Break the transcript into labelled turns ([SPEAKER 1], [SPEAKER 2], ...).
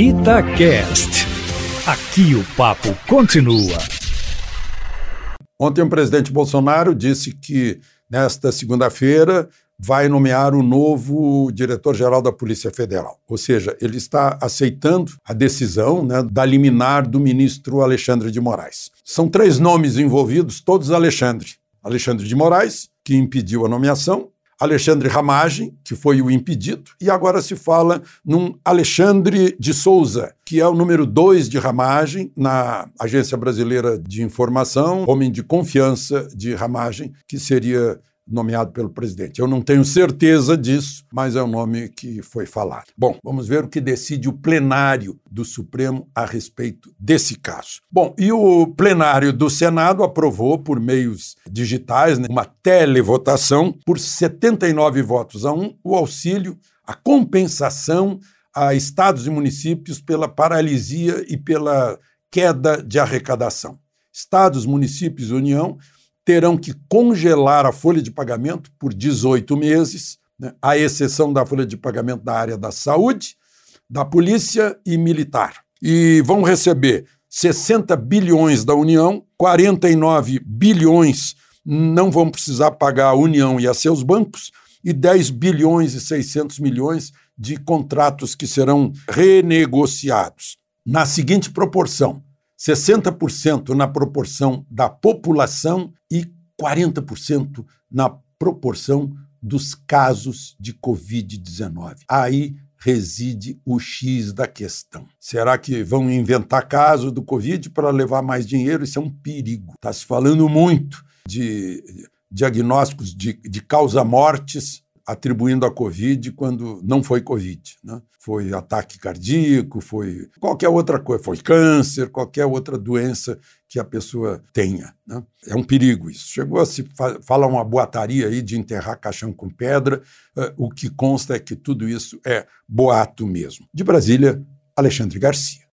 [SPEAKER 1] Itacast. Aqui o papo continua.
[SPEAKER 2] Ontem o presidente Bolsonaro disse que nesta segunda-feira vai nomear o novo diretor-geral da Polícia Federal. Ou seja, ele está aceitando a decisão né, da liminar do ministro Alexandre de Moraes. São três nomes envolvidos, todos Alexandre. Alexandre de Moraes, que impediu a nomeação, Alexandre Ramagem, que foi o impedido, e agora se fala num Alexandre de Souza, que é o número dois de Ramagem na Agência Brasileira de Informação, homem de confiança de Ramagem, que seria nomeado pelo presidente. Eu não tenho certeza disso, mas é o nome que foi falado. Bom, vamos ver o que decide o plenário do Supremo a respeito desse caso. Bom, e o plenário do Senado aprovou por meios digitais né, uma televotação por 79 votos a um o auxílio, a compensação a estados e municípios pela paralisia e pela queda de arrecadação. Estados, municípios e União terão que congelar a folha de pagamento por 18 meses, né, à exceção da folha de pagamento da área da saúde, da polícia e militar. E vão receber 60 bilhões da União, 49 bilhões não vão precisar pagar a União e a seus bancos, e 10 bilhões e 600 milhões de contratos que serão renegociados. Na seguinte proporção: 60% na proporção da população e 40% na proporção dos casos de Covid-19. Aí reside o X da questão. Será que vão inventar caso do Covid para levar mais dinheiro? Isso é um perigo. Está se falando muito de diagnósticos de, de causa-mortes atribuindo a Covid quando não foi Covid. Né? Foi ataque cardíaco, foi qualquer outra coisa, foi câncer, qualquer outra doença que a pessoa tenha. Né? É um perigo isso. Chegou a se fa falar uma boataria aí de enterrar caixão com pedra, uh, o que consta é que tudo isso é boato mesmo. De Brasília, Alexandre Garcia.